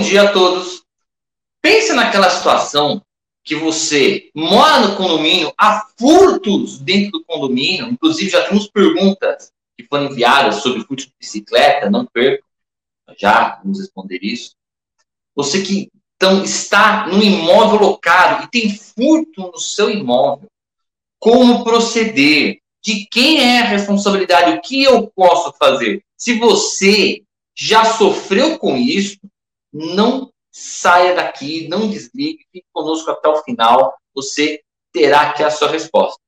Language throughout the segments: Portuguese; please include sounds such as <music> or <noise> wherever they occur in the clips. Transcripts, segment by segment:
dia a todos. Pense naquela situação que você mora no condomínio, há furtos dentro do condomínio, inclusive já temos perguntas que foram enviadas sobre furto de bicicleta, não perca, já vamos responder isso. Você que então, está no imóvel locado e tem furto no seu imóvel, como proceder? De quem é a responsabilidade? O que eu posso fazer? Se você já sofreu com isso, não saia daqui, não desligue, fique conosco até o final, você terá aqui a sua resposta.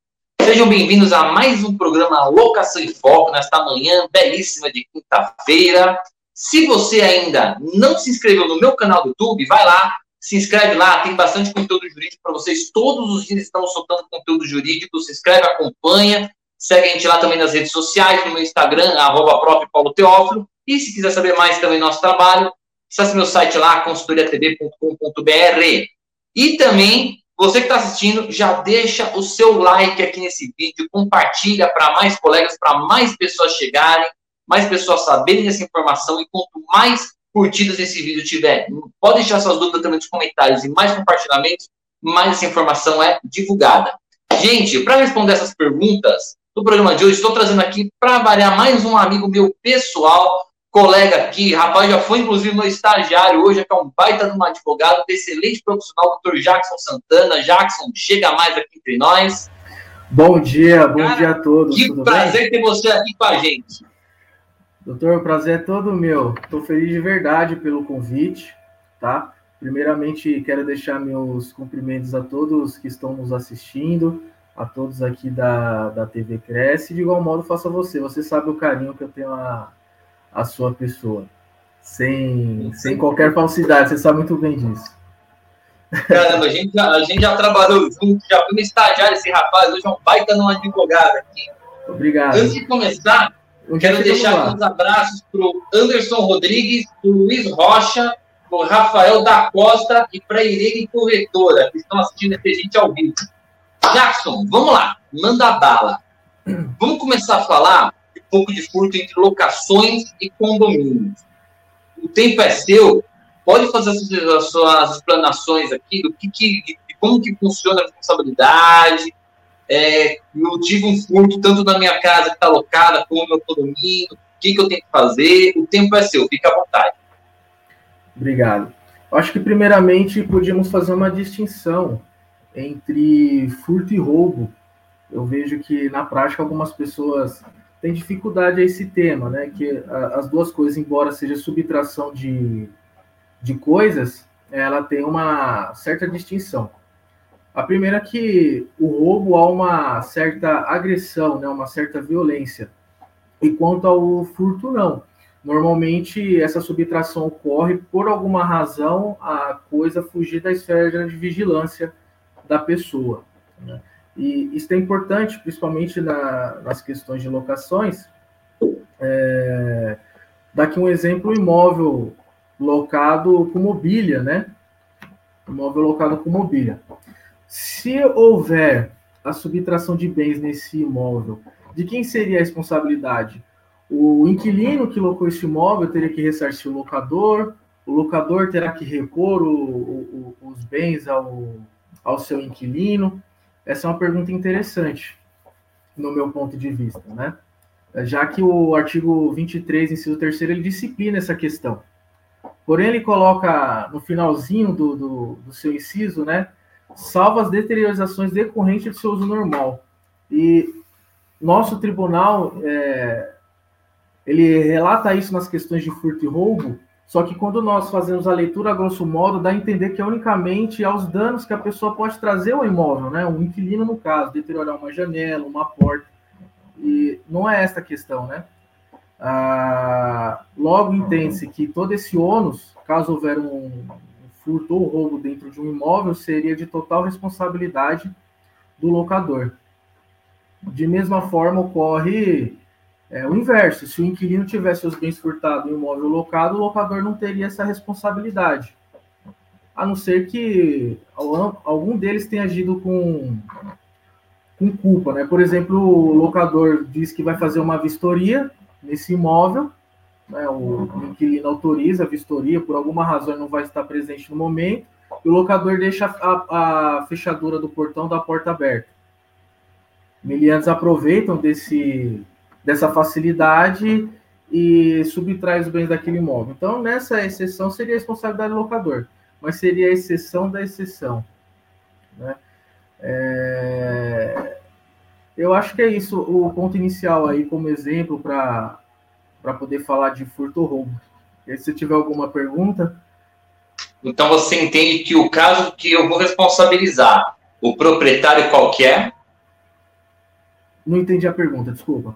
Sejam bem-vindos a mais um programa Locação em Foco, nesta manhã belíssima de quinta-feira. Se você ainda não se inscreveu no meu canal do YouTube, vai lá, se inscreve lá, tem bastante conteúdo jurídico para vocês. Todos os dias estamos soltando conteúdo jurídico. Se inscreve, acompanha. Segue a gente lá também nas redes sociais, no meu Instagram, arroba Paulo Teófilo. E se quiser saber mais também do nosso trabalho, acesse meu site lá, consultoriatv.com.br. E também, você que está assistindo, já deixa o seu like aqui nesse vídeo, compartilha para mais colegas, para mais pessoas chegarem, mais pessoas saberem dessa informação. E quanto mais curtidas esse vídeo tiver, pode deixar suas dúvidas também nos comentários e mais compartilhamentos, mais essa informação é divulgada. Gente, para responder essas perguntas do programa de hoje, estou trazendo aqui para variar mais um amigo meu pessoal, colega aqui, rapaz, já foi inclusive meu estagiário hoje, que é um baita de um advogado, excelente profissional, doutor Jackson Santana. Jackson, chega mais aqui entre nós. Bom dia, bom Cara, dia a todos. Que prazer bem? ter você aqui com a gente. Doutor, o prazer é todo meu. Estou feliz de verdade pelo convite, tá? Primeiramente, quero deixar meus cumprimentos a todos que estão nos assistindo, a todos aqui da, da TV Cresce. De igual modo, faço a você. Você sabe o carinho que eu tenho a, a sua pessoa. Sem, sem qualquer falsidade, você sabe muito bem disso. Caramba, a gente, já, a gente já trabalhou junto, já fui estagiário esse rapaz, hoje é um baita num advogado aqui. Obrigado. Antes de começar, eu quero deixar uns abraços para o Anderson Rodrigues, para o Luiz Rocha, para o Rafael da Costa e para a Irene Corretora, que estão assistindo esse gente ao vivo. Jackson, vamos lá, manda bala. Vamos começar a falar pouco de furto entre locações e condomínios. O tempo é seu, pode fazer as suas explanações aqui do que, que de como que funciona a responsabilidade, é, eu tive um furto tanto na minha casa que está alocada, como no meu condomínio, o que, que eu tenho que fazer, o tempo é seu, fica à vontade. Obrigado. Acho que, primeiramente, podíamos fazer uma distinção entre furto e roubo. Eu vejo que, na prática, algumas pessoas têm dificuldade a esse tema, né? Que as duas coisas, embora seja subtração de, de coisas, ela tem uma certa distinção. A primeira é que o roubo há uma certa agressão, né, uma certa violência. E quanto ao furto, não. Normalmente essa subtração ocorre por alguma razão a coisa fugir da esfera de vigilância da pessoa. Né? E isso é importante, principalmente na, nas questões de locações. É, daqui um exemplo, imóvel locado com mobília, né? Imóvel locado com mobília. Se houver a subtração de bens nesse imóvel, de quem seria a responsabilidade? O inquilino que locou esse imóvel teria que ressarcir o locador, o locador terá que repor o, o, os bens ao, ao seu inquilino? Essa é uma pergunta interessante, no meu ponto de vista, né? Já que o artigo 23, inciso 3 ele disciplina essa questão. Porém, ele coloca no finalzinho do, do, do seu inciso, né? salvo as deteriorizações decorrentes do seu uso normal. E nosso tribunal, é, ele relata isso nas questões de furto e roubo, só que quando nós fazemos a leitura, a grosso modo, dá a entender que é unicamente aos danos que a pessoa pode trazer ao imóvel, né? Um inquilino, no caso, deteriorar uma janela, uma porta. E não é esta a questão, né? Ah, logo entende-se que todo esse ônus, caso houver um, furto ou roubo dentro de um imóvel seria de total responsabilidade do locador. De mesma forma, ocorre é, o inverso. Se o inquilino tivesse os bens furtados em um imóvel locado, o locador não teria essa responsabilidade. A não ser que algum deles tenha agido com, com culpa. Né? Por exemplo, o locador diz que vai fazer uma vistoria nesse imóvel né, o inquilino autoriza a vistoria, por alguma razão não vai estar presente no momento, e o locador deixa a, a fechadura do portão da porta aberta. Miliantes aproveitam desse, dessa facilidade e subtrai os bens daquele imóvel. Então, nessa exceção, seria a responsabilidade do locador, mas seria a exceção da exceção. Né? É... Eu acho que é isso, o ponto inicial aí como exemplo para poder falar de furto ou roubo. E se tiver alguma pergunta. Então você entende que o caso que eu vou responsabilizar o proprietário qualquer. Não entendi a pergunta, desculpa.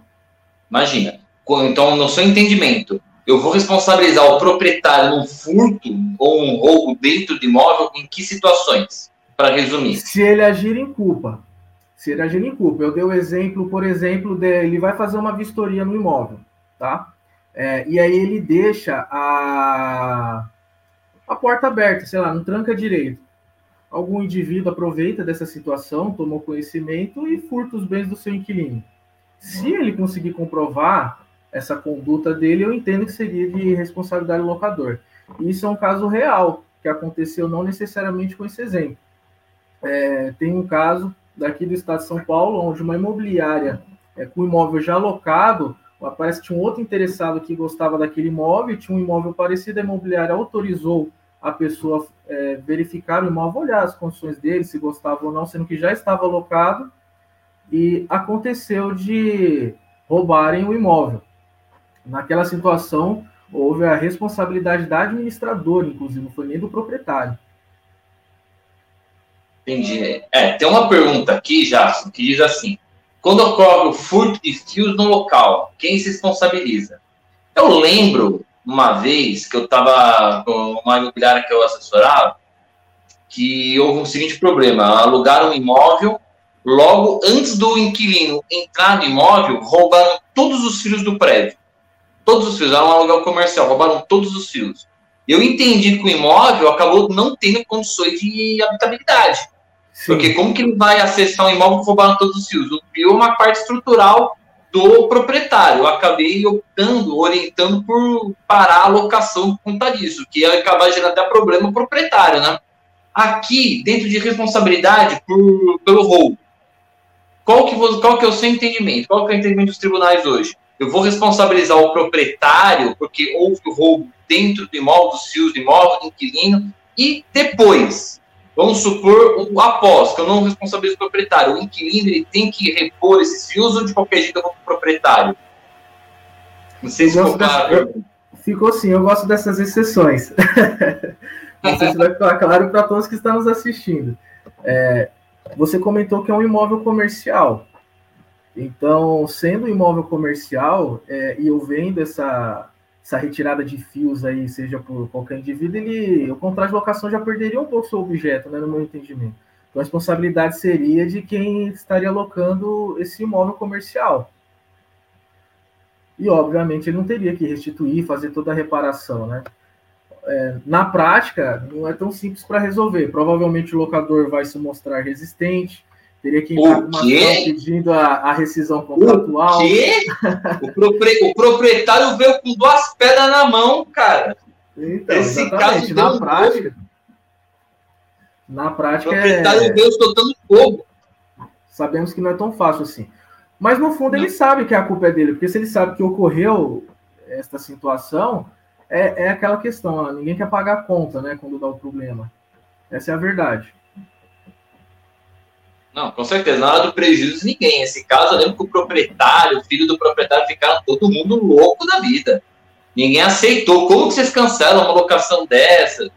Imagina. Então, no seu entendimento, eu vou responsabilizar o proprietário num furto ou um roubo dentro de imóvel em que situações? Para resumir. Se ele agir em culpa. Se ele agir em culpa. Eu dei o exemplo, por exemplo, de, ele vai fazer uma vistoria no imóvel, tá? É, e aí ele deixa a, a porta aberta, sei lá, não tranca direito. Algum indivíduo aproveita dessa situação, tomou conhecimento e furta os bens do seu inquilino. Se ele conseguir comprovar essa conduta dele, eu entendo que seria de responsabilidade do locador. Isso é um caso real, que aconteceu não necessariamente com esse exemplo. É, tem um caso daqui do estado de São Paulo, onde uma imobiliária é, com imóvel já alocado, parece que tinha um outro interessado que gostava daquele imóvel, tinha um imóvel parecido, a imobiliária autorizou a pessoa é, verificar o imóvel, olhar as condições dele, se gostava ou não, sendo que já estava alocado, e aconteceu de roubarem o imóvel. Naquela situação, houve a responsabilidade da administradora, inclusive, não foi nem do proprietário. Entendi. É, tem uma pergunta aqui, Jason, que diz assim: quando ocorre o furto de fios no local, quem se responsabiliza? Eu lembro uma vez que eu estava com uma imobiliária que eu assessorava, que houve um seguinte problema: alugaram um imóvel, logo antes do inquilino entrar no imóvel, roubaram todos os fios do prédio. Todos os fios, era um aluguel comercial, roubaram todos os fios. Eu entendi que o imóvel acabou não tendo condições de habitabilidade. Sim. Porque como que ele vai acessar um imóvel que roubaram todos os fios? O fio é uma parte estrutural do proprietário. Eu acabei optando, orientando por parar a locação por conta disso, que ia acabar gerando até problema proprietário, né? Aqui, dentro de responsabilidade por, pelo roubo, qual que, qual que é o seu entendimento? Qual que é o entendimento dos tribunais hoje? eu vou responsabilizar o proprietário, porque houve o roubo dentro do imóvel, dos fios do imóvel, do inquilino, e depois, vamos supor, o após, que eu não responsabilizo o proprietário, o inquilino ele tem que repor esses fios ou de qualquer jeito eu vou para o proprietário? Não sei se ficou claro. Ficou sim, eu gosto dessas exceções. <laughs> não sei se vai ficar claro para todos que estão nos assistindo. É, você comentou que é um imóvel comercial. Então, sendo imóvel comercial, é, e eu vendo essa, essa retirada de fios aí, seja por qualquer indivíduo, ele, o contrato de locação já perderia um pouco seu objeto, né, no meu entendimento. Então, a responsabilidade seria de quem estaria alocando esse imóvel comercial. E, obviamente, ele não teria que restituir, fazer toda a reparação, né? É, na prática, não é tão simples para resolver. Provavelmente o locador vai se mostrar resistente, Teria que entrar com uma pedindo a, a, rescisão contratual. O quê? o, propri, o, proprietário veio com duas pedras na mão, cara. Então, Esse caso na prática. Na prática. O proprietário é... veio soltando fogo. Sabemos que não é tão fácil assim. Mas no fundo não. ele sabe que a culpa é dele, porque se ele sabe que ocorreu esta situação, é, é aquela questão, ninguém quer pagar a conta, né, quando dá o problema. Essa é a verdade. Não, com certeza, nada do prejuízo de ninguém. Esse caso, eu lembro que o proprietário, o filho do proprietário, ficaram todo mundo louco da vida. Ninguém aceitou. Como que vocês cancelam uma locação dessa?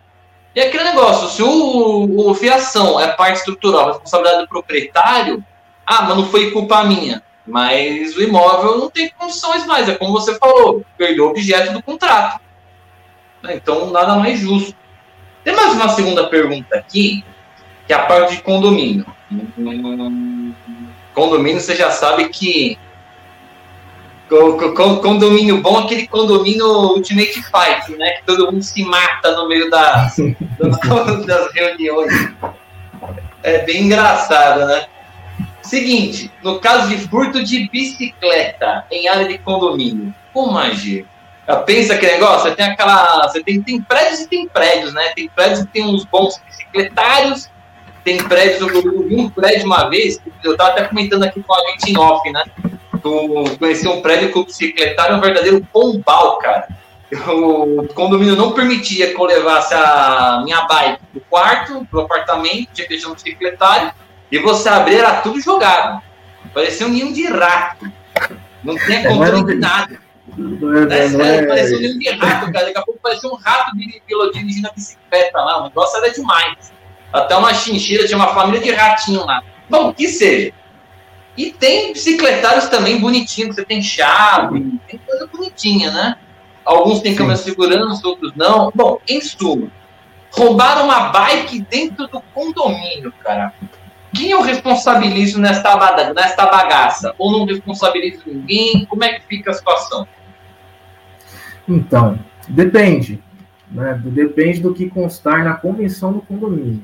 E aquele negócio, se o, o fiação é parte estrutural, responsabilidade do proprietário, ah, mas não foi culpa minha. Mas o imóvel não tem condições mais, é como você falou, perdeu o objeto do contrato. Então, nada mais justo. Tem mais uma segunda pergunta aqui, que é a parte de condomínio. Condomínio, você já sabe que condomínio bom, aquele condomínio Ultimate Fight, né? Que todo mundo se mata no meio das, <laughs> das reuniões. É bem engraçado, né? Seguinte, no caso de furto de bicicleta em área de condomínio, como agir? Pensa que negócio, você tem aquela. Você tem, tem prédios e tem prédios, né? Tem prédios que tem uns bons bicicletários, tem prédios, eu vi um prédio uma vez, eu estava até comentando aqui com a gente em off, né? Eu conheci um prédio com bicicletário, um verdadeiro pombal, cara. O condomínio não permitia que eu levasse a minha bike do quarto, pro apartamento, tinha que deixar um bicicletário, e você abrir, era tudo jogado. Parecia um ninho de rato. Não tinha é, controle de nada. Não é, é, não é, parecia um ninho de rato, cara. Daqui a pouco parecia um rato dirigindo a bicicleta lá. O negócio era demais. Até uma chinchila, tinha uma família de ratinho lá. Bom, que seja. E tem bicicletários também bonitinhos, você tem chave, tem coisa bonitinha, né? Alguns têm câmera de segurança, outros não. Bom, em suma, roubaram uma bike dentro do condomínio, cara. Quem eu responsabilizo nesta, nesta bagaça? Ou não responsabilizo ninguém? Como é que fica a situação? Então, depende. Né? Depende do que constar na convenção do condomínio.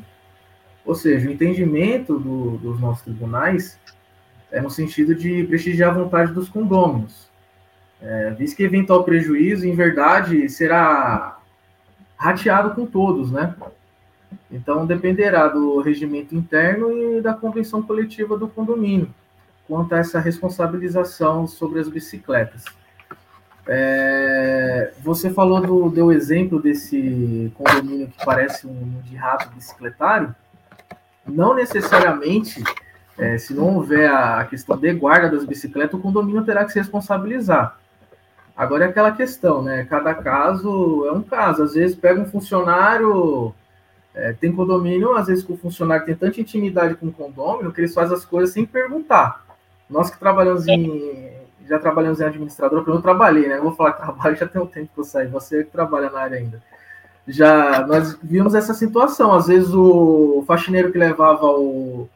Ou seja, o entendimento do, dos nossos tribunais é no sentido de prestigiar a vontade dos condôminos. É, visto que eventual prejuízo, em verdade, será rateado com todos, né? Então, dependerá do regimento interno e da convenção coletiva do condomínio, quanto a essa responsabilização sobre as bicicletas. É, você falou do deu exemplo desse condomínio que parece um de rato bicicletário não necessariamente, é, se não houver a questão de guarda das bicicletas, o condomínio terá que se responsabilizar. Agora é aquela questão, né? Cada caso é um caso. Às vezes pega um funcionário, é, tem condomínio, às vezes que o funcionário tem tanta intimidade com o condomínio que eles fazem as coisas sem perguntar. Nós que trabalhamos em. Já trabalhamos em administrador, porque eu trabalhei, né? Não vou falar que trabalho, <laughs> já tem um tempo que eu saí, você que trabalha na área ainda já nós vimos essa situação. Às vezes o faxineiro que levava o,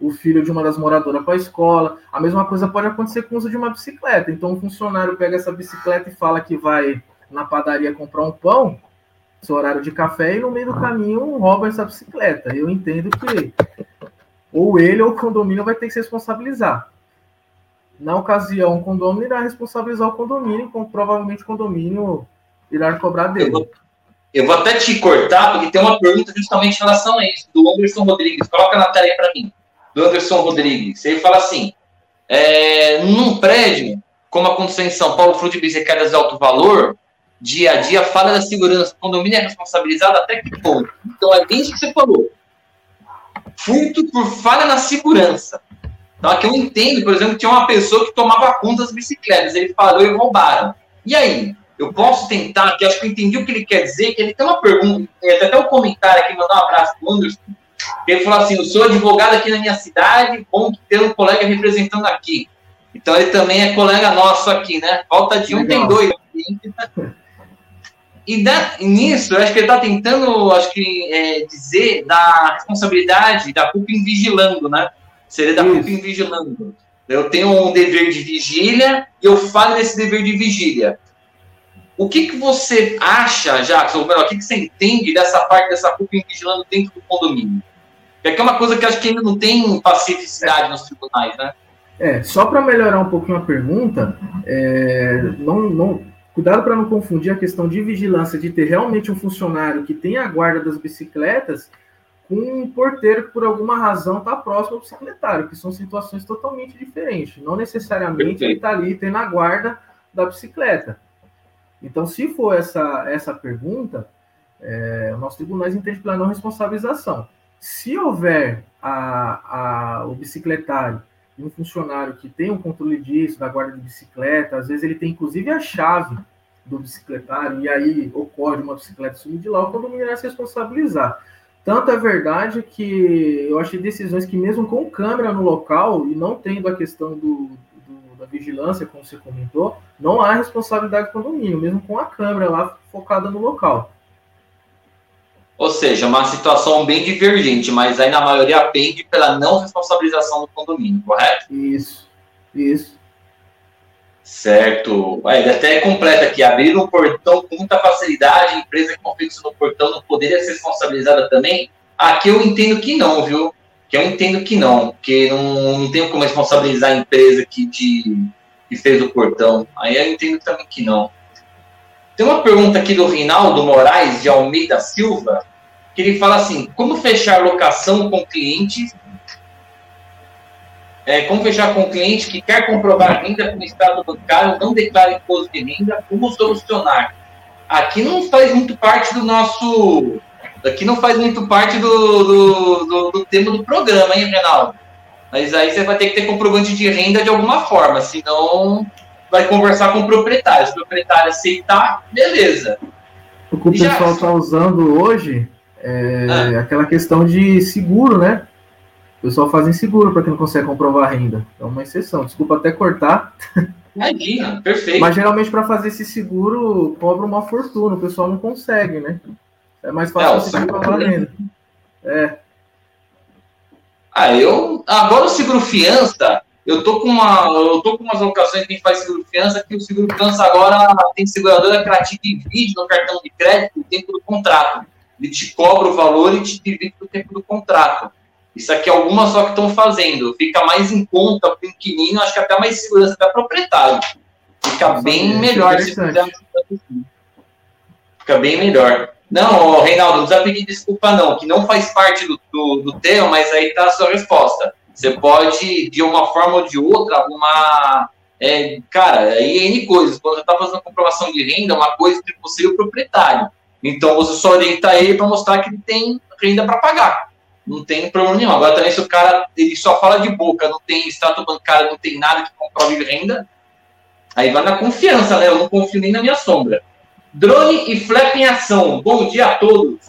o filho de uma das moradoras para a escola, a mesma coisa pode acontecer com o uso de uma bicicleta. Então o funcionário pega essa bicicleta e fala que vai na padaria comprar um pão, seu horário de café, e no meio do caminho rouba essa bicicleta. Eu entendo que ou ele ou o condomínio vai ter que se responsabilizar. Na ocasião, o condomínio irá responsabilizar o condomínio, então provavelmente o condomínio irá cobrar dele. Eu vou até te cortar, porque tem uma pergunta justamente em relação a isso, do Anderson Rodrigues. Coloca na tela aí para mim. Do Anderson Rodrigues. Ele fala assim: é, num prédio, como aconteceu em São Paulo, fruto de bicicletas de alto valor, dia a dia, fala da segurança. O condomínio é responsabilizado até que ponto? Então é bem isso que você falou. Furto por falha na segurança. Então aqui eu entendo, por exemplo, que tinha uma pessoa que tomava conta das bicicletas. Ele falou e roubaram. E aí? eu posso tentar, que acho que eu entendi o que ele quer dizer, que ele tem uma pergunta, até um comentário aqui, mandar um abraço para o Anderson, ele falou assim, eu sou advogado aqui na minha cidade, bom ter um colega representando aqui. Então ele também é colega nosso aqui, né? Falta de um, Legal. tem dois. E, da, nisso, eu acho que ele está tentando, acho que, é, dizer da responsabilidade da culpa em vigilando, né? Seria da culpa vigilando. Eu tenho um dever de vigília e eu falo desse dever de vigília. O que, que você acha, Jackson, ou melhor, o que, que você entende dessa parte dessa culpa vigilando dentro do condomínio? Que é uma coisa que acho que ainda não tem pacificidade nos tribunais, né? É, só para melhorar um pouquinho a pergunta, é, não, não, cuidado para não confundir a questão de vigilância, de ter realmente um funcionário que tem a guarda das bicicletas um porteiro que por alguma razão está próximo ao bicicletário, que são situações totalmente diferentes. Não necessariamente Perfeito. ele está ali tendo a guarda da bicicleta. Então, se for essa, essa pergunta, é, o nosso tribunal entende pela não responsabilização. Se houver a, a, o bicicletário e um funcionário que tem um controle disso, da guarda de bicicleta, às vezes ele tem inclusive a chave do bicicletário, e aí ocorre uma bicicleta sumir de lá, o condomínio irá se responsabilizar. Tanto é verdade que eu achei decisões que, mesmo com câmera no local e não tendo a questão do, da vigilância, como você comentou, não há responsabilidade do condomínio, mesmo com a câmera lá focada no local. Ou seja, uma situação bem divergente, mas aí na maioria pende pela não responsabilização do condomínio, correto? Isso, isso. Certo. Ele até completa aqui, abrir um portão com muita facilidade, empresa que configura no portão não poderia ser responsabilizada também? Aqui eu entendo que não, viu? que eu entendo que não, porque não, não tenho como responsabilizar a empresa que, de, que fez o portão. Aí eu entendo também que não. Tem uma pergunta aqui do Rinaldo Moraes de Almeida Silva, que ele fala assim: como fechar locação com clientes? É, como fechar com cliente que quer comprovar renda com o estado bancário, não declara imposto de renda, como solucionar? Aqui não faz muito parte do nosso. Aqui não faz muito parte do, do, do, do tema do programa, hein, Renaldo? Mas aí você vai ter que ter comprovante de renda de alguma forma, senão vai conversar com o proprietário. Se o proprietário aceitar, beleza. O que o pessoal está usando hoje é ah. aquela questão de seguro, né? O pessoal faz seguro para quem não consegue comprovar a renda. É uma exceção. Desculpa até cortar. Imagina, perfeito. Mas geralmente para fazer esse seguro cobra uma fortuna. O pessoal não consegue, né? É mais fácil é, comprovar a renda. É. Ah, eu. Agora o seguro fiança, eu tô com uma. Eu tô com umas locações que a gente faz seguro fiança, que o seguro fiança agora tem seguradora que ela te divide no cartão de crédito o tempo do contrato. Ele te cobra o valor e te divide o tempo do contrato. Isso aqui é algumas só que estão fazendo. Fica mais em conta para o inquilino, acho que até mais segurança para proprietário. Fica bem melhor se fizer. Fica bem melhor. Não, Reinaldo, não precisa pedir desculpa, não, que não faz parte do, do, do tema, mas aí está a sua resposta. Você pode, de uma forma ou de outra, arrumar. É, cara, aí é N coisas. Quando você está fazendo comprovação de renda, é uma coisa entre você e o proprietário. Então você só orienta ele para mostrar que ele tem renda para pagar. Não tem problema nenhum. Agora também, se o cara ele só fala de boca, não tem extrato bancário, não tem nada que comprove renda, aí vai na confiança, né? Eu não confio nem na minha sombra. Drone e flap em ação. Bom dia a todos.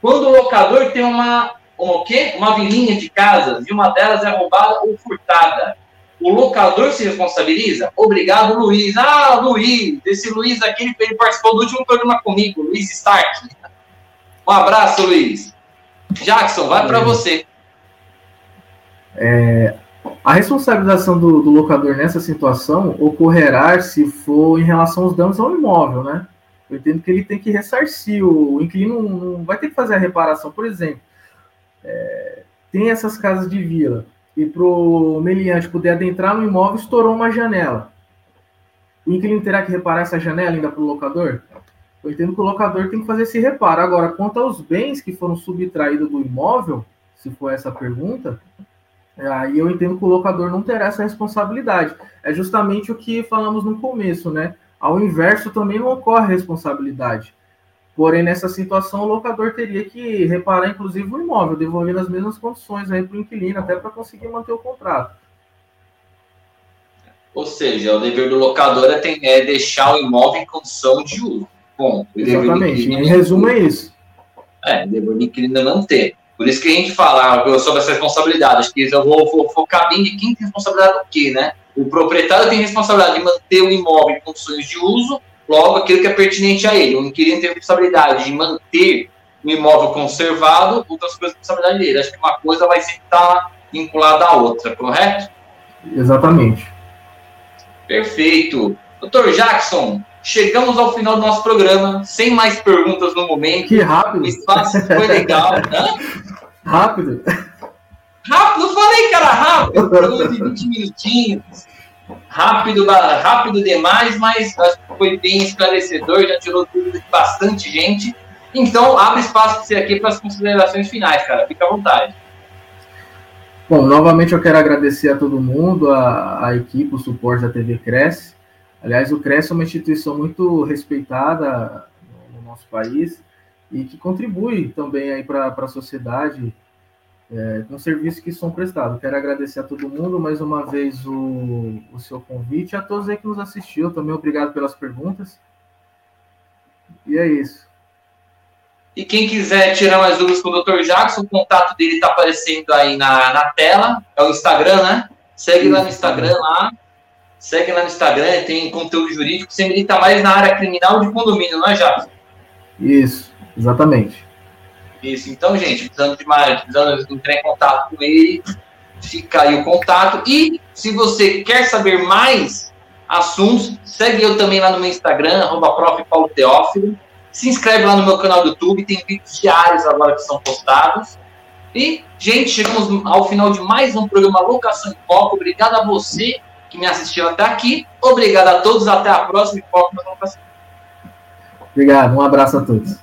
Quando o locador tem uma, uma, o quê? uma vilinha de casas e uma delas é roubada ou furtada, o locador se responsabiliza? Obrigado, Luiz. Ah, Luiz, esse Luiz aqui, ele participou do último programa comigo, Luiz Stark. Um abraço, Luiz. Jackson, vai para você. É, a responsabilização do, do, locador nessa situação ocorrerá se for em relação aos danos ao imóvel, né? Eu entendo que ele tem que ressarcir, o, inquilino não vai ter que fazer a reparação. Por exemplo, é, tem essas casas de vila, e para o meliante poder adentrar no imóvel, estourou uma janela. O inquilino terá que reparar essa janela ainda para o locador? Eu entendo que o locador tem que fazer esse reparo. Agora, quanto aos bens que foram subtraídos do imóvel, se for essa a pergunta, aí eu entendo que o locador não terá essa responsabilidade. É justamente o que falamos no começo, né? Ao inverso também não ocorre responsabilidade. Porém, nessa situação, o locador teria que reparar, inclusive, o imóvel, devolvendo as mesmas condições aí para o inquilino, até para conseguir manter o contrato. Ou seja, o dever do locador é, é deixar o imóvel em condição de uso. Bom, Exatamente. Em resumo, é isso. É, o dever do inquilino é manter. Por isso que a gente fala ah, sobre essa responsabilidade. Acho que eu vou, vou focar bem de quem tem responsabilidade do quê, né? O proprietário tem responsabilidade de manter o imóvel em condições de uso, logo aquilo que é pertinente a ele. O inquilino tem responsabilidade de manter o imóvel conservado, outras coisas responsabilidade dele. Acho que uma coisa vai sempre estar vinculada à outra, correto? Exatamente. Perfeito. Doutor Jackson, chegamos ao final do nosso programa, sem mais perguntas no momento. Que rápido. O espaço foi legal. <laughs> Rápido. Rápido, falei, cara, rápido. Programa de 20 minutinhos. Rápido, rápido demais, mas acho que foi bem esclarecedor, já tirou dúvidas de bastante gente. Então, abre espaço para você aqui para as considerações finais, cara. Fica à vontade. Bom, novamente eu quero agradecer a todo mundo, a, a equipe, o suporte da TV Cresce. Aliás, o Cresce é uma instituição muito respeitada no nosso país e que contribui também aí para a sociedade é, com serviços que são prestados. Quero agradecer a todo mundo mais uma vez o, o seu convite, a todos aí que nos assistiu, também obrigado pelas perguntas. E é isso. E quem quiser tirar mais dúvidas com o Dr. Jackson, o contato dele está aparecendo aí na, na tela, é o Instagram, né? Segue lá no Instagram lá. Segue lá no Instagram, tem conteúdo jurídico. Você milita mais na área criminal de condomínio, não é, Jackson? Isso, exatamente. Isso. Então, gente, precisando de mais, precisando entrar em contato com ele, fica aí o contato. E se você quer saber mais assuntos, segue eu também lá no meu Instagram, arroba. Se inscreve lá no meu canal do YouTube, tem vídeos diários agora que são postados. E, gente, chegamos ao final de mais um programa Locação em Foco. Obrigado a você que me assistiu até aqui. Obrigado a todos, até a próxima e foco na. Obrigado, um abraço a todos.